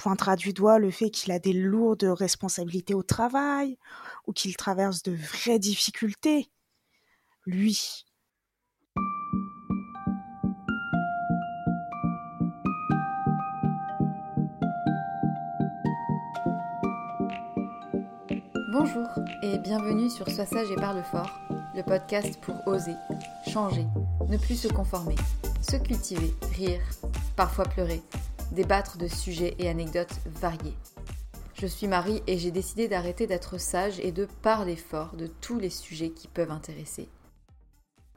Pointera du doigt le fait qu'il a des lourdes responsabilités au travail ou qu'il traverse de vraies difficultés. Lui. Bonjour et bienvenue sur Sois sage et parle fort, le podcast pour oser, changer, ne plus se conformer, se cultiver, rire, parfois pleurer débattre de sujets et anecdotes variés. Je suis Marie et j'ai décidé d'arrêter d'être sage et de parler fort de tous les sujets qui peuvent intéresser.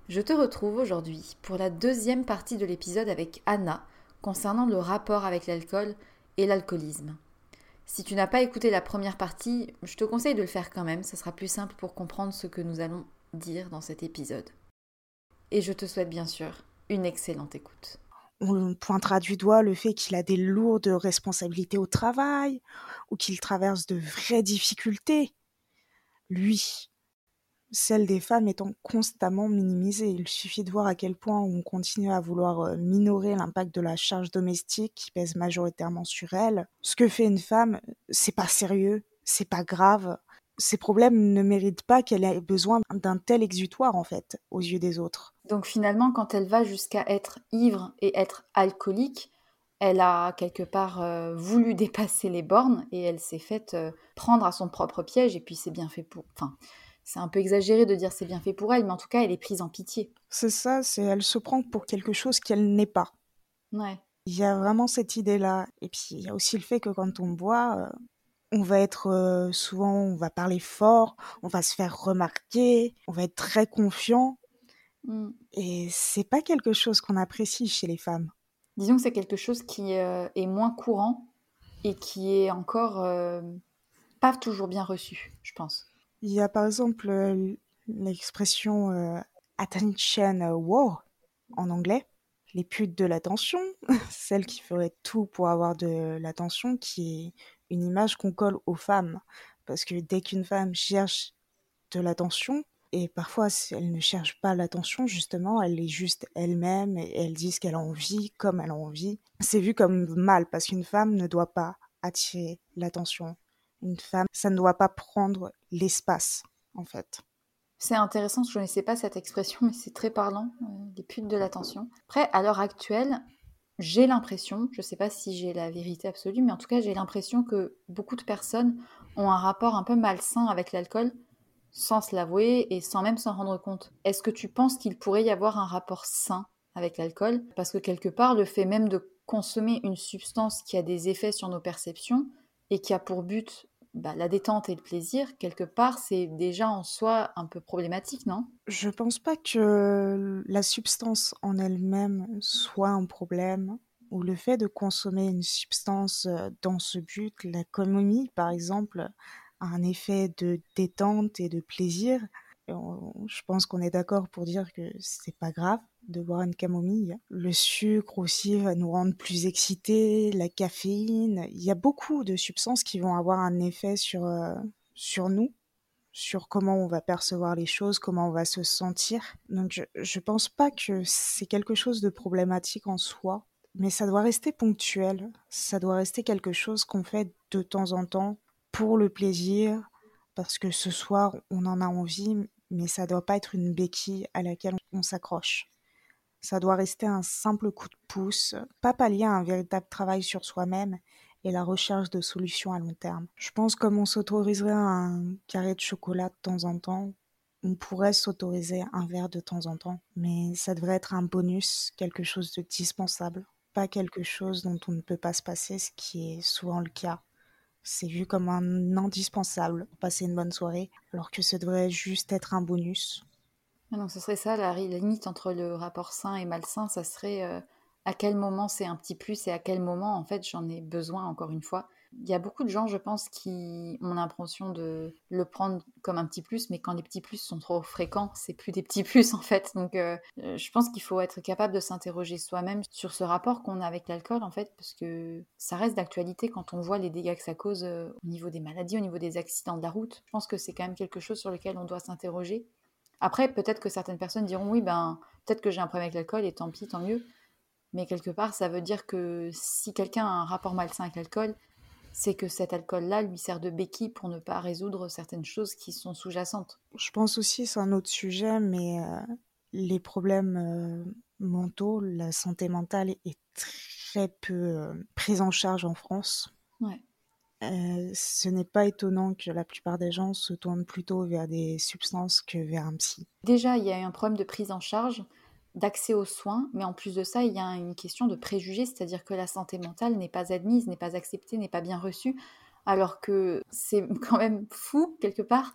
Je te retrouve aujourd'hui pour la deuxième partie de l'épisode avec Anna concernant le rapport avec l'alcool et l'alcoolisme. Si tu n'as pas écouté la première partie, je te conseille de le faire quand même, ce sera plus simple pour comprendre ce que nous allons dire dans cet épisode. Et je te souhaite bien sûr une excellente écoute on pointera du doigt le fait qu'il a des lourdes responsabilités au travail ou qu'il traverse de vraies difficultés. Lui, celle des femmes étant constamment minimisée. Il suffit de voir à quel point on continue à vouloir euh, minorer l'impact de la charge domestique qui pèse majoritairement sur elle. Ce que fait une femme, c'est pas sérieux, c'est pas grave. Ces problèmes ne méritent pas qu'elle ait besoin d'un tel exutoire en fait aux yeux des autres. Donc finalement, quand elle va jusqu'à être ivre et être alcoolique, elle a quelque part euh, voulu dépasser les bornes et elle s'est faite euh, prendre à son propre piège et puis c'est bien fait pour... Enfin, c'est un peu exagéré de dire c'est bien fait pour elle, mais en tout cas, elle est prise en pitié. C'est ça, c'est elle se prend pour quelque chose qu'elle n'est pas. Ouais. Il y a vraiment cette idée-là. Et puis, il y a aussi le fait que quand on boit, euh, on va être souvent, on va parler fort, on va se faire remarquer, on va être très confiant. Mmh. Et c'est pas quelque chose qu'on apprécie chez les femmes. Disons que c'est quelque chose qui euh, est moins courant et qui est encore euh, pas toujours bien reçu, je pense. Il y a par exemple euh, l'expression attention war en anglais, les putes de l'attention, celles qui feraient tout pour avoir de l'attention, qui est une image qu'on colle aux femmes. Parce que dès qu'une femme cherche de l'attention, Et parfois, elle ne cherche pas l'attention, justement, elle est juste elle-même et elle dit ce qu'elle a envie, comme elle a envie. C'est vu comme mal parce qu'une femme ne doit pas attirer l'attention. Une femme, ça ne doit pas prendre l'espace, en fait. C'est intéressant, je ne connaissais pas cette expression, mais c'est très parlant, euh, les putes de l'attention. Après, à l'heure actuelle, j'ai l'impression, je ne sais pas si j'ai la vérité absolue, mais en tout cas, j'ai l'impression que beaucoup de personnes ont un rapport un peu malsain avec l'alcool sans se l'avouer et sans même s'en rendre compte. Est-ce que tu penses qu'il pourrait y avoir un rapport sain avec l'alcool? Parce que quelque part, le fait même de consommer une substance qui a des effets sur nos perceptions et qui a pour but bah, la détente et le plaisir, quelque part, c'est déjà en soi un peu problématique, non? Je pense pas que la substance en elle-même soit un problème ou le fait de consommer une substance euh, dans ce but, la comomie par exemple, a un effet de détente et de plaisir. je pense qu'on est d'accord pour dire que c'est pas grave de boire une camomille. Le sucre aussi va nous rendre plus excités, la caféine. Il y a beaucoup de substances qui vont avoir un effet sur, euh, sur nous, sur comment on va percevoir les choses, comment on va se sentir. Donc je, je pense pas que c'est quelque chose de problématique en soi, mais ça doit rester ponctuel. Ça doit rester quelque chose qu'on fait de temps en temps pour le plaisir, parce que ce soir on en a envie, mais ça doit pas être une béquille à laquelle on s'accroche. Ça doit rester un simple coup de pouce, pas pallier à un véritable travail sur soi-même et la recherche de solutions à long terme. Je pense comme on s'autoriserait un carré de chocolat de temps en temps, on pourrait s'autoriser un verre de temps en temps, mais ça devrait être un bonus, quelque chose de dispensable, pas quelque chose dont on ne peut pas se passer, ce qui est souvent le cas. C'est vu comme un indispensable pour passer une bonne soirée, alors que ce devrait juste être un bonus ah donc ce serait ça, la, limite entre le rapport sain et malsain, ça serait euh, à quel moment c'est un petit plus et à quel moment, en fait, j'en ai besoin, encore une fois. Il y a beaucoup de gens, je pense, qui ont l'impression de le prendre comme un petit plus, mais quand les petits plus sont trop fréquents, c'est plus des petits plus, en fait. Donc euh, euh, je pense qu'il faut être capable de s'interroger soi-même sur ce rapport qu'on a avec l'alcool, en fait, parce que ça reste d'actualité quand on voit les dégâts que ça cause au niveau des maladies, au niveau des accidents de la route. Je pense que c'est quand même quelque chose sur lequel on doit s'interroger après, peut-être que certaines personnes diront oui, ben peut-être que j'ai un problème avec l'alcool et tant pis, tant mieux. Mais quelque part, ça veut dire que si quelqu'un a un rapport malsain avec l'alcool, c'est que cet alcool-là lui sert de béquille pour ne pas résoudre certaines choses qui sont sous-jacentes. Je pense aussi, c'est un autre sujet, mais euh, les problèmes euh, mentaux, la santé mentale est très peu euh, prise en charge en France. Ouais. Euh, ce n'est pas étonnant que la plupart des gens se tournent plutôt vers des substances que vers un psy. Déjà, il y a un problème de prise en charge, d'accès aux soins, mais en plus de ça, il y a une question de préjugés, c'est-à-dire que la santé mentale n'est pas admise, n'est pas acceptée, n'est pas bien reçue, alors que c'est quand même fou, quelque part,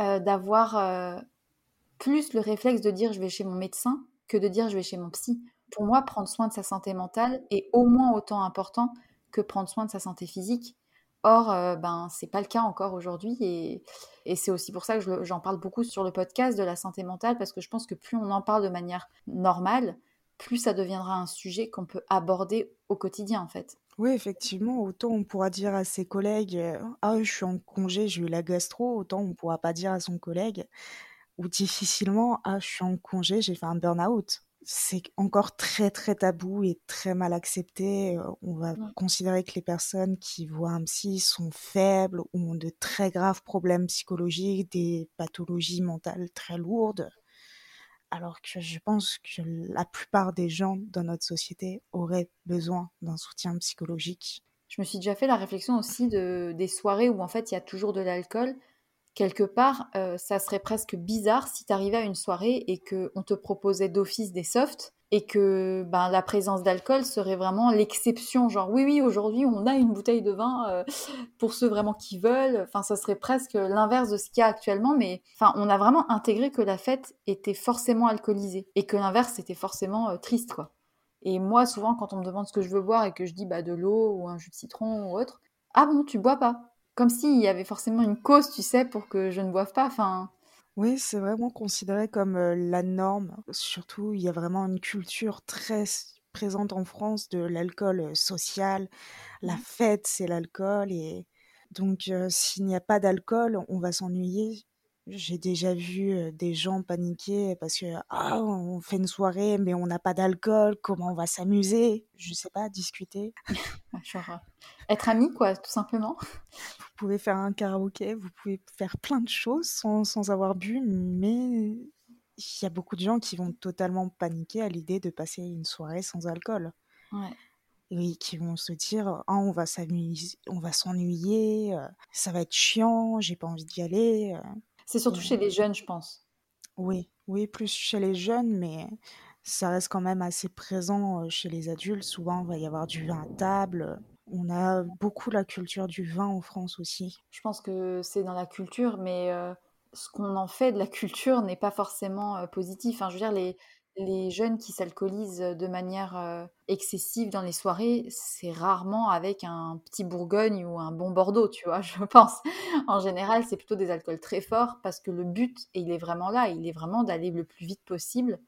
euh, d'avoir euh, plus le réflexe de dire je vais chez mon médecin que de dire je vais chez mon psy. Pour moi, prendre soin de sa santé mentale est au moins autant important que prendre soin de sa santé physique. Or, euh, ben, c'est pas le cas encore aujourd'hui et, c'est aussi pour ça que j'en parle beaucoup sur le podcast de la santé mentale parce que je pense que plus on en parle de manière normale, plus ça deviendra un sujet qu'on peut aborder au quotidien en fait. Oui, effectivement, autant on pourra dire à ses collègues euh, Ah, je suis en congé, j'ai eu la gastro, autant on pourra pas dire à son collègue ou difficilement Ah, je suis en congé, j'ai fait un burn-out c'est encore très très tabou et très mal accepté. Euh, on va considérer que les personnes qui voient un psy sont faibles ou ont de très graves problèmes psychologiques, des pathologies mentales très lourdes. Alors que je pense que la plupart des gens dans notre société auraient besoin d'un soutien psychologique. Je me suis déjà fait la réflexion aussi de, des soirées où en fait il y a toujours de l'alcool quelque part, euh, ça serait presque bizarre si tu arrivais à une soirée et qu'on te proposait d'office des softs et que ben, la présence d'alcool serait vraiment l'exception. Genre, oui, oui, aujourd'hui, on a une bouteille de vin euh, pour ceux vraiment qui veulent. Enfin, ça serait presque l'inverse de ce qu'il y a actuellement, mais enfin, on a vraiment intégré que la fête était forcément alcoolisée et que l'inverse, était forcément euh, triste, quoi. Et moi, souvent, quand on me demande ce que je veux boire et que je dis bah, de l'eau ou un jus de citron ou autre, ah bon, tu bois pas? Comme s'il y avait forcément une cause, tu sais, pour que je ne boive pas. Enfin. Oui, c'est vraiment considéré comme euh, la norme. Surtout, il y a vraiment une culture très présente en France de l'alcool euh, social. La fête, c'est l'alcool. Et donc, euh, s'il n'y a pas d'alcool, on va s'ennuyer. J'ai déjà vu des gens paniquer parce que ah, on fait une soirée mais on n'a pas d'alcool, comment on va s'amuser? Je sais pas, discuter. Genre être amis quoi, tout simplement. Vous pouvez faire un karaoké, vous pouvez faire plein de choses sans, sans avoir bu, mais il y a beaucoup de gens qui vont totalement paniquer à l'idée de passer une soirée sans alcool. Ouais. Oui, qui vont se dire ah, on va s'amuser, on va s'ennuyer, ça va être chiant, j'ai pas envie d'y aller. C'est surtout chez les jeunes, je pense. Oui, oui, plus chez les jeunes, mais ça reste quand même assez présent chez les adultes. Souvent, il va y avoir du vin à table. On a beaucoup la culture du vin en France aussi. Je pense que c'est dans la culture, mais ce qu'on en fait de la culture n'est pas forcément positif. Enfin, je veux dire, les, les jeunes qui s'alcoolisent de manière excessive dans les soirées, c'est rarement avec un petit Bourgogne ou un bon Bordeaux, tu vois, je pense. En général, c'est plutôt des alcools très forts parce que le but, et il est vraiment là, il est vraiment d'aller le plus vite possible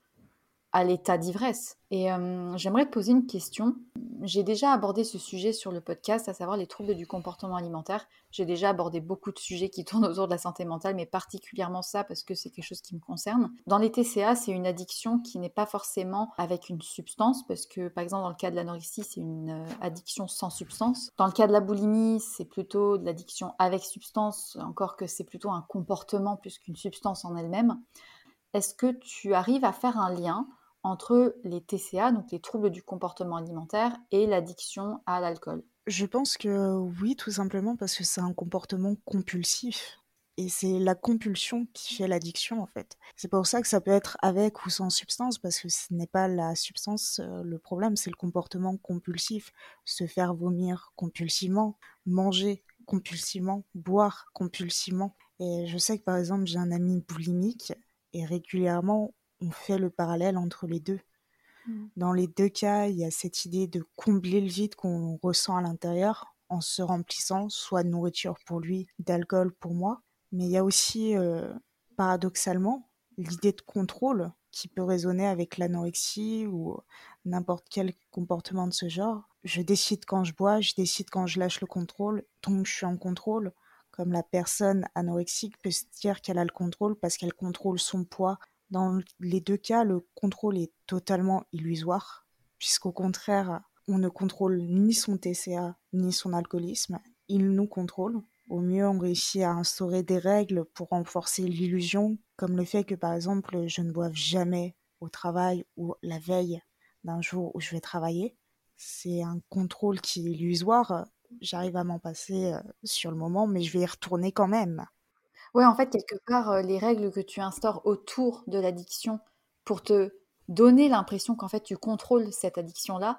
à l'état d'ivresse. Et j'aimerais te poser une question. J'ai déjà abordé ce sujet sur le podcast, à savoir les troubles du comportement alimentaire. J'ai déjà abordé beaucoup de sujets qui tournent autour de la santé mentale, mais particulièrement ça parce que c'est quelque chose qui me concerne. Dans les TCA, c'est une addiction qui n'est pas forcément avec une substance, parce que par exemple dans le cas de l'anorexie, c'est une addiction sans substance. Dans le cas de la boulimie, c'est plutôt de l'addiction avec substance, encore que c'est plutôt un comportement plus qu'une substance en elle-même. Est-ce que tu arrives à faire un lien entre les TCA, donc les troubles du comportement alimentaire, et l'addiction à l'alcool Je pense que oui, tout simplement parce que c'est un comportement compulsif. Et c'est la compulsion qui fait l'addiction en fait. C'est pour ça que ça peut être avec ou sans substance, parce que ce n'est pas la substance euh, le problème, c'est le comportement compulsif. Se faire vomir compulsivement, manger compulsivement, boire compulsivement. Et je sais que par exemple j'ai un ami boulimique et régulièrement on fait le parallèle entre les deux. Mm. Dans les deux cas, il y a cette idée de combler le vide qu'on ressent à l'intérieur en se remplissant soit de nourriture pour lui, d'alcool pour moi. Mais il y a aussi, euh, paradoxalement, l'idée de contrôle qui peut résonner avec l'anorexie ou n'importe quel comportement de ce genre. Je décide quand je bois, je décide quand je lâche le contrôle, donc je suis en contrôle. Comme la personne anorexique peut se dire qu'elle a le contrôle parce qu'elle contrôle son poids, dans les deux cas, le contrôle est totalement illusoire, puisqu'au contraire, on ne contrôle ni son TCA ni son alcoolisme, il nous contrôle. Au mieux, on réussit à instaurer des règles pour renforcer l'illusion, comme le fait que, par exemple, je ne boive jamais au travail ou la veille d'un jour où je vais travailler. C'est un contrôle qui est illusoire. J'arrive à m'en passer euh, sur le moment, mais je vais y retourner quand même. Ouais, en fait, quelque part, les règles que tu instaures autour de l'addiction pour te donner l'impression qu'en fait tu contrôles cette addiction-là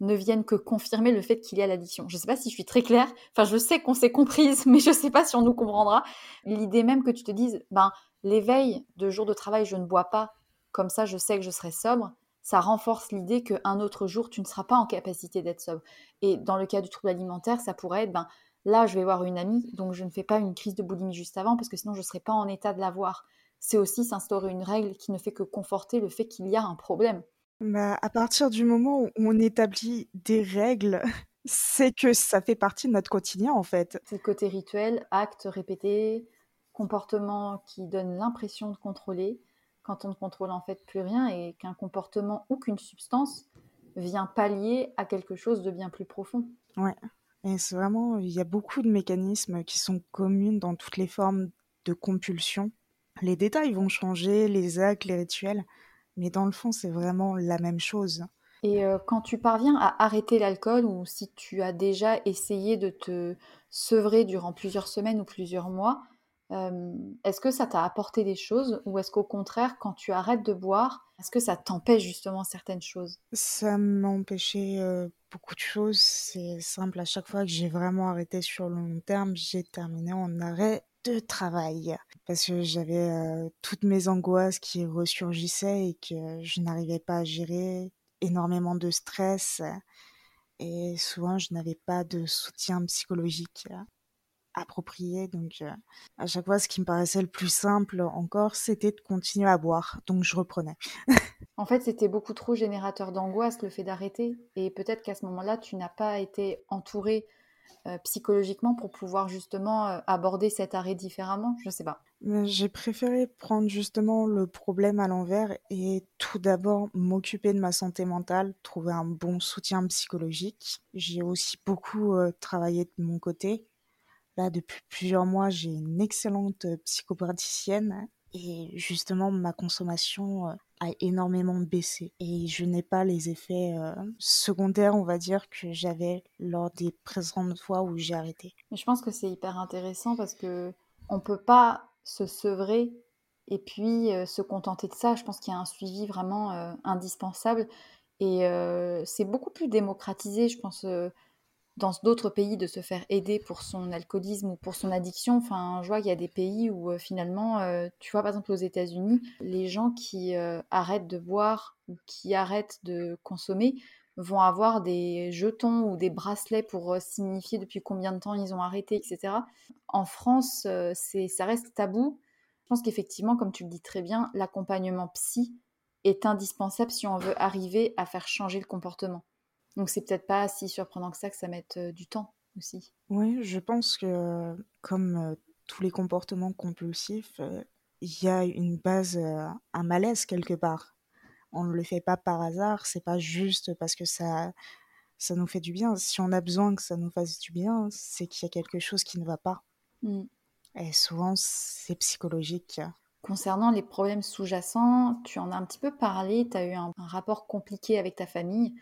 ne viennent que confirmer le fait qu'il y a l'addiction. Je ne sais pas si je suis très claire, enfin je sais qu'on s'est comprise, mais je ne sais pas si on nous comprendra. L'idée même que tu te dises, ben l'éveil de jour de travail, je ne bois pas, comme ça je sais que je serai sobre, ça renforce l'idée qu'un autre jour, tu ne seras pas en capacité d'être sobre. Et dans le cas du trouble alimentaire, ça pourrait être, ben, Là, je vais voir une amie, donc je ne fais pas une crise de boulimie juste avant parce que sinon je ne serais pas en état de l'avoir. C'est aussi s'instaurer une règle qui ne fait que conforter le fait qu'il y a un problème. Bah, à partir du moment où on établit des règles, c'est que ça fait partie de notre quotidien en fait. C'est le côté rituel, acte répété, comportement qui donne l'impression de contrôler quand on ne contrôle en fait plus rien et qu'un comportement ou qu'une substance vient pallier à quelque chose de bien plus profond. Ouais. Et c'est vraiment, il y a beaucoup de mécanismes qui sont communs dans toutes les formes de compulsion. Les détails vont changer, les actes, les rituels, mais dans le fond, c'est vraiment la même chose. Et euh, quand tu parviens à arrêter l'alcool ou si tu as déjà essayé de te sevrer durant plusieurs semaines ou plusieurs mois, euh, est-ce que ça t'a apporté des choses ou est-ce qu'au contraire, quand tu arrêtes de boire, est-ce que ça t'empêche justement certaines choses? Ça m'a empêché euh, beaucoup de choses. C'est simple, à chaque fois que j'ai vraiment arrêté sur le long terme, j'ai terminé en arrêt de travail parce que j'avais euh, toutes mes angoisses qui ressurgissaient et que je n'arrivais pas à gérer, énormément de stress et souvent je n'avais pas de soutien psychologique approprié. Donc, euh, à chaque fois, ce qui me paraissait le plus simple encore, c'était de continuer à boire. Donc, je reprenais. en fait, c'était beaucoup trop générateur d'angoisse le fait d'arrêter. Et peut-être qu'à ce moment-là, tu n'as pas été entouré psychologiquement pour pouvoir justement aborder cet arrêt différemment Je ne sais pas. J'ai préféré prendre justement le problème à l'envers et tout d'abord m'occuper de ma santé mentale, trouver un bon soutien psychologique. J'ai aussi beaucoup travaillé de mon côté. Là, depuis plusieurs mois, j'ai une excellente psychopraticienne et justement, ma consommation a énormément baissé et je n'ai pas les effets secondaires, on va dire, que j'avais lors des précédentes fois où j'ai arrêté. Mais je pense que c'est hyper intéressant parce que on peut pas se sevrer et puis se contenter de ça. Je pense qu'il y a un suivi vraiment indispensable et c'est beaucoup plus démocratisé, je pense dans d'autres pays de se faire aider pour son alcoolisme ou pour son addiction. Enfin, je vois qu'il y a des pays où euh, finalement, euh, tu vois, par exemple aux États-Unis, les gens qui euh, arrêtent de boire ou qui arrêtent de consommer vont avoir des jetons ou des bracelets pour signifier depuis combien de temps ils ont arrêté, etc. En France, c'est, ça reste tabou. Je pense qu'effectivement, comme tu le dis très bien, l'accompagnement psy est indispensable si on veut arriver à faire changer le comportement. Donc c'est peut-être pas si surprenant que ça que ça mette euh, du temps aussi. Oui, je pense que comme euh, tous les comportements compulsifs, euh, il y a une base, un malaise quelque part. On ne le fait pas par hasard, c'est pas juste parce que ça, ça nous fait du bien. Si on a besoin que ça nous fasse du bien, c'est qu'il y a quelque chose qui ne va pas. Mmh. Et souvent, c'est psychologique. Concernant les problèmes sous-jacents, tu en as un petit peu parlé, tu as eu un rapport compliqué avec ta famille.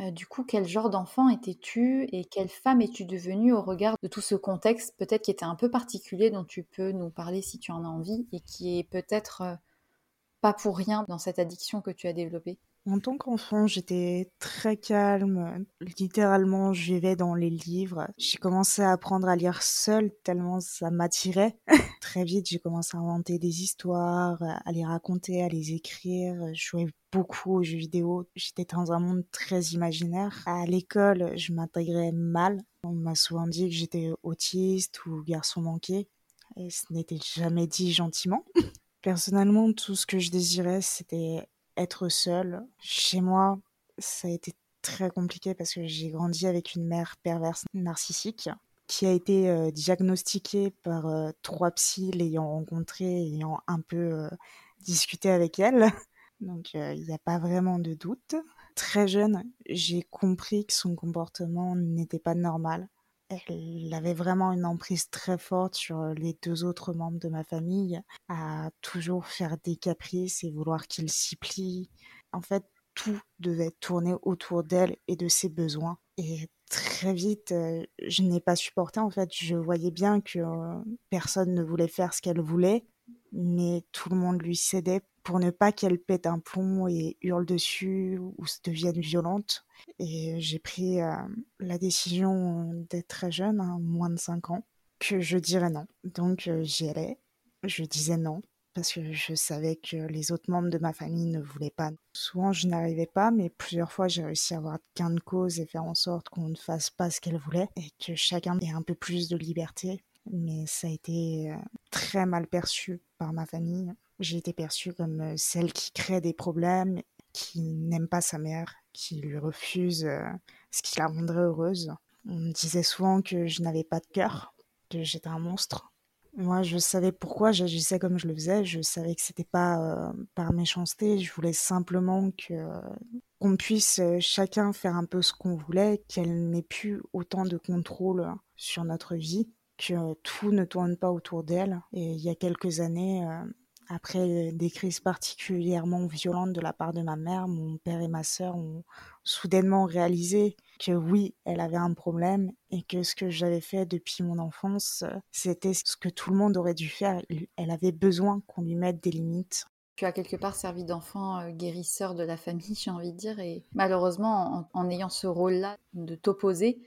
Euh, du coup, quel genre d'enfant étais-tu et quelle femme es-tu devenue au regard de tout ce contexte, peut-être qui était un peu particulier, dont tu peux nous parler si tu en as envie, et qui est peut-être euh, pas pour rien dans cette addiction que tu as développée? En tant qu'enfant, j'étais très calme. Littéralement, je vivais dans les livres. J'ai commencé à apprendre à lire seule tellement ça m'attirait. très vite, j'ai commencé à inventer des histoires, à les raconter, à les écrire. Je jouais beaucoup aux jeux vidéo. J'étais dans un monde très imaginaire. À l'école, je m'intégrais mal. On m'a souvent dit que j'étais autiste ou garçon manqué. Et ce n'était jamais dit gentiment. Personnellement, tout ce que je désirais, c'était être seule. Chez moi, ça a été très compliqué parce que j'ai grandi avec une mère perverse narcissique qui a été euh, diagnostiquée par euh, trois psys l'ayant rencontrée, ayant un peu euh, discuté avec elle. Donc il n'y a pas vraiment de doute. Très jeune, j'ai compris que son comportement n'était pas normal. Elle avait vraiment une emprise très forte sur les deux autres membres de ma famille, à toujours faire des caprices et vouloir qu'ils s'y plient. En fait, tout devait tourner autour d'elle et de ses besoins. Et très vite, je n'ai pas supporté. En fait, je voyais bien que personne ne voulait faire ce qu'elle voulait, mais tout le monde lui cédait pour ne pas qu'elle pète un plomb et hurle dessus ou se devienne violente. Et j'ai pris euh, la décision d'être très jeune, hein, moins de 5 ans, que je dirais non. Donc euh, j'y allais, je disais non, parce que je savais que les autres membres de ma famille ne voulaient pas. Souvent je n'arrivais pas, mais plusieurs fois j'ai réussi à avoir gain de cause et faire en sorte qu'on ne fasse pas ce qu'elle voulait et que chacun ait un peu plus de liberté. Mais ça a été euh, très mal perçu par ma famille j'ai été perçue comme euh, celle qui crée des problèmes, qui n'aime pas sa mère, qui lui refuse euh, ce qui la rendrait heureuse. On me disait souvent que je n'avais pas de cœur, que j'étais un monstre. Moi, je savais pourquoi j'agissais comme je le faisais. Je savais que c'était pas euh, par méchanceté. Je voulais simplement que qu'on puisse chacun faire un peu ce qu'on voulait, qu'elle n'ait plus autant de contrôle sur notre vie, que tout ne tourne pas autour d'elle. Et il y a quelques années, après des crises particulièrement violentes de la part de ma mère, mon père et ma sœur ont soudainement réalisé que oui, elle avait un problème et que ce que j'avais fait depuis mon enfance, c'était ce que tout le monde aurait dû faire. Elle avait besoin qu'on lui mette des limites. Tu as quelque part servi d'enfant euh, guérisseur de la famille, j'ai envie de dire, et malheureusement, en, ayant ce rôle-là de t'opposer,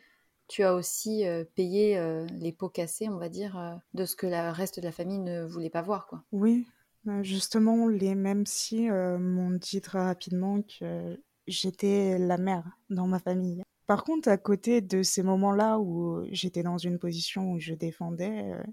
tu as aussi euh, payé euh, les pots cassés, on va dire, de ce que le reste de la famille ne voulait pas voir. Quoi. Oui, bah, justement, les mêmes si euh, m'ont dit très rapidement que j'étais la mère dans ma famille. Par contre, à côté de ces moments-là où j'étais dans une position où je défendais, euh,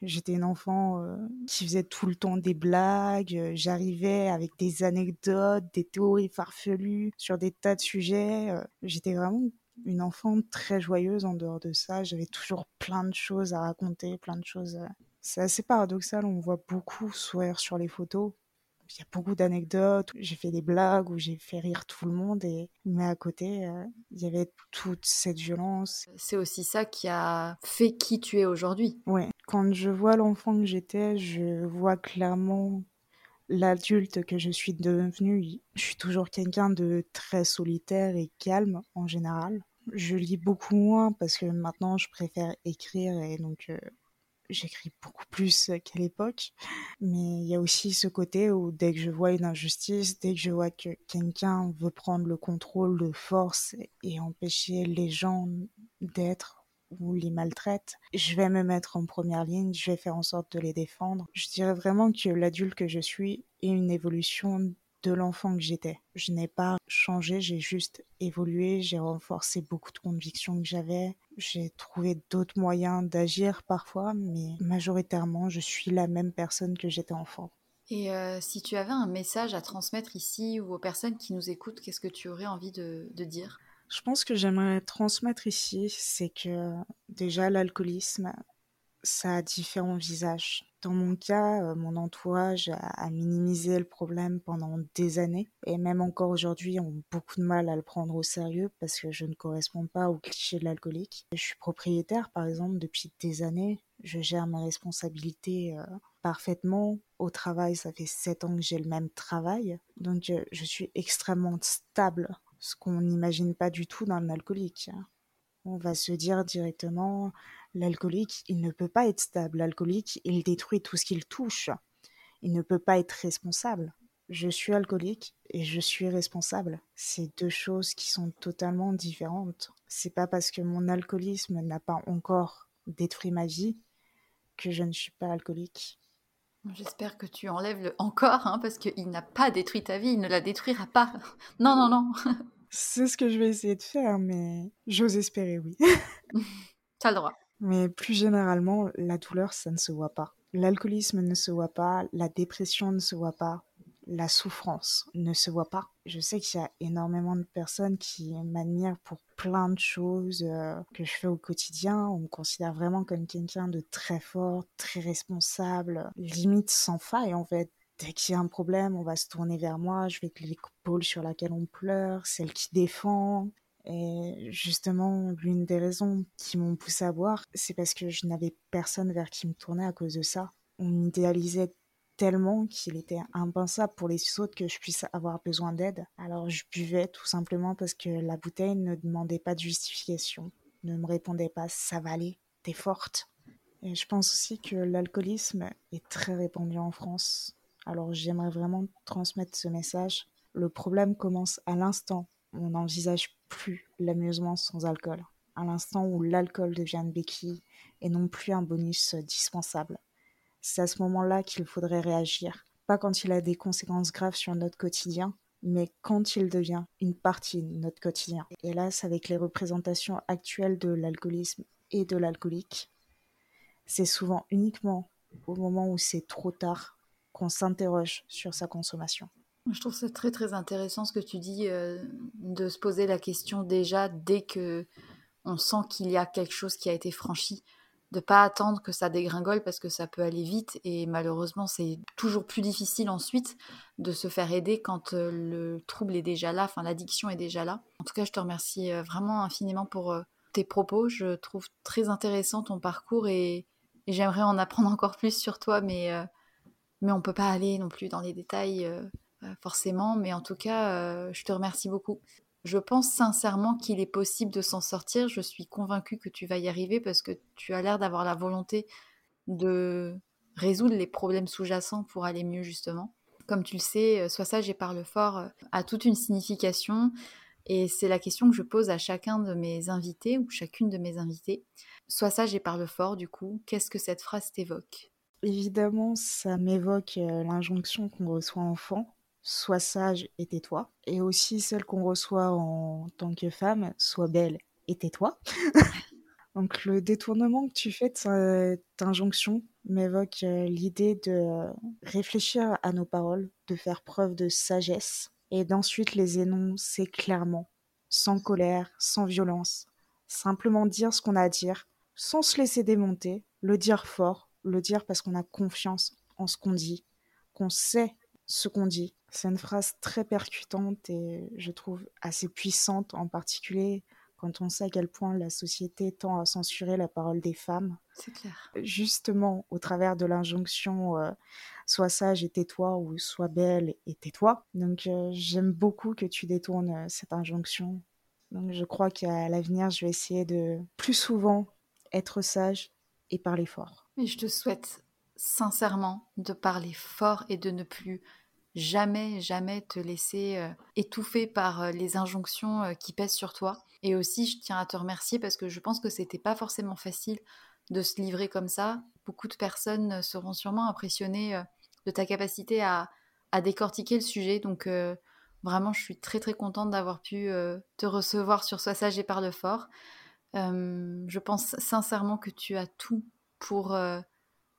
j'étais une enfant euh, qui faisait tout le temps des blagues, j'arrivais avec des anecdotes, des théories farfelues sur des tas de sujets. j'étais vraiment une enfant très joyeuse en dehors de ça. J'avais toujours plein de choses à raconter, plein de choses. C'est assez paradoxal, on voit beaucoup sourire sur les photos. Il y a beaucoup d'anecdotes, j'ai fait des blagues, où j'ai fait rire tout le monde, et... mais à côté, euh, il y avait toute cette violence. C'est aussi ça qui a fait qui tu es aujourd'hui. Oui, quand je vois l'enfant que j'étais, je vois clairement l'adulte que je suis devenue, je suis toujours quelqu'un de très solitaire et calme en général. Je lis beaucoup moins parce que maintenant je préfère écrire et donc euh, j'écris beaucoup plus qu'à l'époque. Mais il y a aussi ce côté où dès que je vois une injustice, dès que je vois que quelqu'un veut prendre le contrôle de force et empêcher les gens d'être ou les maltraite, je vais me mettre en première ligne, je vais faire en sorte de les défendre. Je dirais vraiment que l'adulte que je suis est une évolution de l'enfant que j'étais. Je n'ai pas changé, j'ai juste évolué, j'ai renforcé beaucoup de convictions que j'avais, j'ai trouvé d'autres moyens d'agir parfois, mais majoritairement, je suis la même personne que j'étais enfant. Et euh, si tu avais un message à transmettre ici ou aux personnes qui nous écoutent, qu'est-ce que tu aurais envie de dire? Je pense que j'aimerais transmettre ici, c'est que déjà l'alcoolisme, ça a différents visages. Dans mon cas, euh, mon entourage a, minimisé le problème pendant des années et même encore aujourd'hui ont beaucoup de mal à le prendre au sérieux parce que je ne corresponds pas au cliché de l'alcoolique. Je suis propriétaire par exemple depuis des années, je gère mes responsabilités euh, parfaitement. Au travail, ça fait sept ans que j'ai le même travail, donc euh, je suis extrêmement stable ce qu'on n'imagine pas du tout dans l'alcoolique. On va se dire directement, l'alcoolique, il ne peut pas être stable. L'alcoolique, il détruit tout ce qu'il touche. Il ne peut pas être responsable. Je suis alcoolique et je suis responsable. C'est deux choses qui sont totalement différentes. C'est pas parce que mon alcoolisme n'a pas encore détruit ma vie que je ne suis pas alcoolique. J'espère que tu enlèves le encore, hein, parce qu'il n'a pas détruit ta vie, il ne la détruira pas. Non, non, non. C'est ce que je vais essayer de faire, mais j'ose espérer, oui. T'as le droit. Mais plus généralement, la douleur, ça ne se voit pas. L'alcoolisme ne se voit pas, la dépression ne se voit pas, la souffrance ne se voit pas. Je sais qu'il y a énormément de personnes qui m'admirent pour plein de choses euh, que je fais au quotidien. On me considère vraiment comme quelqu'un de très fort, très responsable, limite sans faille en fait. Dès qu'il y a un problème, on va se tourner vers moi, je vais être l'épaule sur laquelle on pleure, celle qui défend. Et justement, l'une des raisons qui m'ont poussé à boire, c'est parce que je n'avais personne vers qui me tourner à cause de ça. On m'idéalisait tellement qu'il était impensable pour les autres que je puisse avoir besoin d'aide. Alors je buvais tout simplement parce que la bouteille ne demandait pas de justification, ne me répondait pas ça va aller, t'es forte. Et je pense aussi que l'alcoolisme est très répandu en France. Alors j'aimerais vraiment transmettre ce message. Le problème commence à l'instant où on n'envisage plus l'amusement sans alcool. À l'instant où l'alcool devient une béquille et non plus un bonus dispensable c'est à ce moment-là qu'il faudrait réagir. Pas quand il a des conséquences graves sur notre quotidien, mais quand il devient une partie de notre quotidien. Hélas, avec les représentations actuelles de l'alcoolisme et de l'alcoolique, c'est souvent uniquement au moment où c'est trop tard s'interroge sur sa consommation. Je trouve ça très très intéressant ce que tu dis euh, de se poser la question déjà dès que on sent qu'il y a quelque chose qui a été franchi de pas attendre que ça dégringole parce que ça peut aller vite et malheureusement c'est toujours plus difficile ensuite de se faire aider quand euh, le trouble est déjà là, enfin l'addiction est déjà là. En tout cas, je te remercie euh, vraiment infiniment pour tes propos. Je trouve très intéressant ton parcours et, j'aimerais en apprendre encore plus sur toi, mais mais on peut pas aller non plus dans les détails forcément. Mais en tout cas, je te remercie beaucoup. Je pense sincèrement qu'il est possible de s'en sortir. Je suis convaincue que tu vas y arriver parce que tu as l'air d'avoir la volonté de résoudre les problèmes sous-jacents pour aller mieux justement. Comme tu le sais, euh, Sois sage et parle fort euh, a toute une signification et c'est la question que je pose à chacun de mes invités ou chacune de mes invités. Sois sage et parle fort du coup, qu'est-ce que cette phrase t'évoque? Évidemment, ça m'évoque euh, l'injonction qu'on reçoit enfant sois sage et tais-toi. Et aussi celle qu'on reçoit en tant que femme, sois belle et tais-toi. Donc le détournement que tu fais de cette injonction m'évoque euh, l'idée de réfléchir à nos paroles, de faire preuve de sagesse et d'ensuite les énoncer clairement, sans colère, sans violence. Simplement dire ce qu'on a à dire, sans se laisser démonter, le dire fort, le dire parce qu'on a confiance en ce qu'on dit, qu'on sait ce qu'on dit. C'est une phrase très percutante et je trouve assez puissante, en particulier quand on sait à quel point la société tend à censurer la parole des femmes. C'est clair. Justement, au travers de l'injonction euh, sois sage et tais-toi ou sois belle et tais-toi. Donc euh, j'aime beaucoup que tu détournes euh, cette injonction. Donc je crois qu'à l'avenir, je vais essayer de plus souvent être sage et parler fort. Je te souhaite sincèrement de parler fort et de ne plus jamais, jamais te laisser euh, étouffer par euh, les injonctions euh, qui pèsent sur toi. Et aussi, je tiens à te remercier parce que je pense que c'était pas forcément facile de se livrer comme ça. Beaucoup de personnes seront sûrement impressionnées de ta capacité à, à décortiquer le sujet. Donc, vraiment, je suis très très contente d'avoir pu te recevoir sur Sois sage et parle fort. je pense sincèrement que tu as tout pour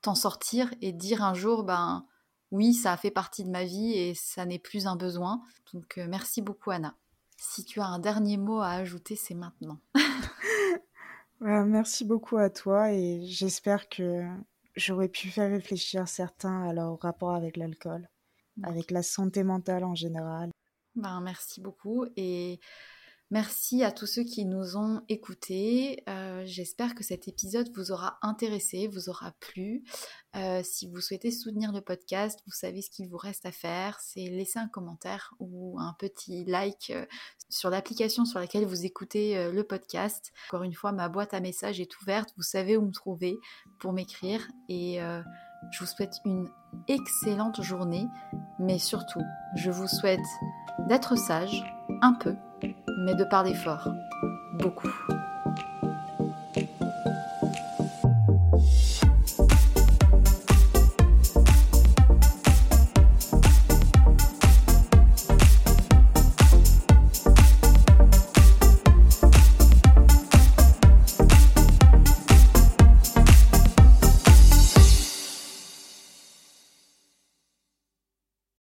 t'en sortir et dire un jour, ben oui, ça a fait partie de ma vie et ça n'est plus un besoin. Donc euh, merci beaucoup Anna. Si tu as un dernier mot à ajouter, c'est maintenant. merci beaucoup à toi et j'espère que j'aurais pu faire réfléchir certains à leur rapport avec l'alcool, avec la santé mentale en général. Ben, merci beaucoup et Merci à tous ceux qui nous ont écoutés. Euh, j'espère que cet épisode vous aura intéressé, vous aura plu. Euh, si vous souhaitez soutenir le podcast, vous savez ce qu'il vous reste à faire, c'est laisser un commentaire ou un petit like euh, sur l'application sur laquelle vous écoutez le podcast. Encore une fois, ma boîte à messages est ouverte, vous savez où me trouver pour m'écrire et je vous souhaite une excellente journée, mais surtout, je vous souhaite d'être sage, un peu, mais de parler fort, beaucoup.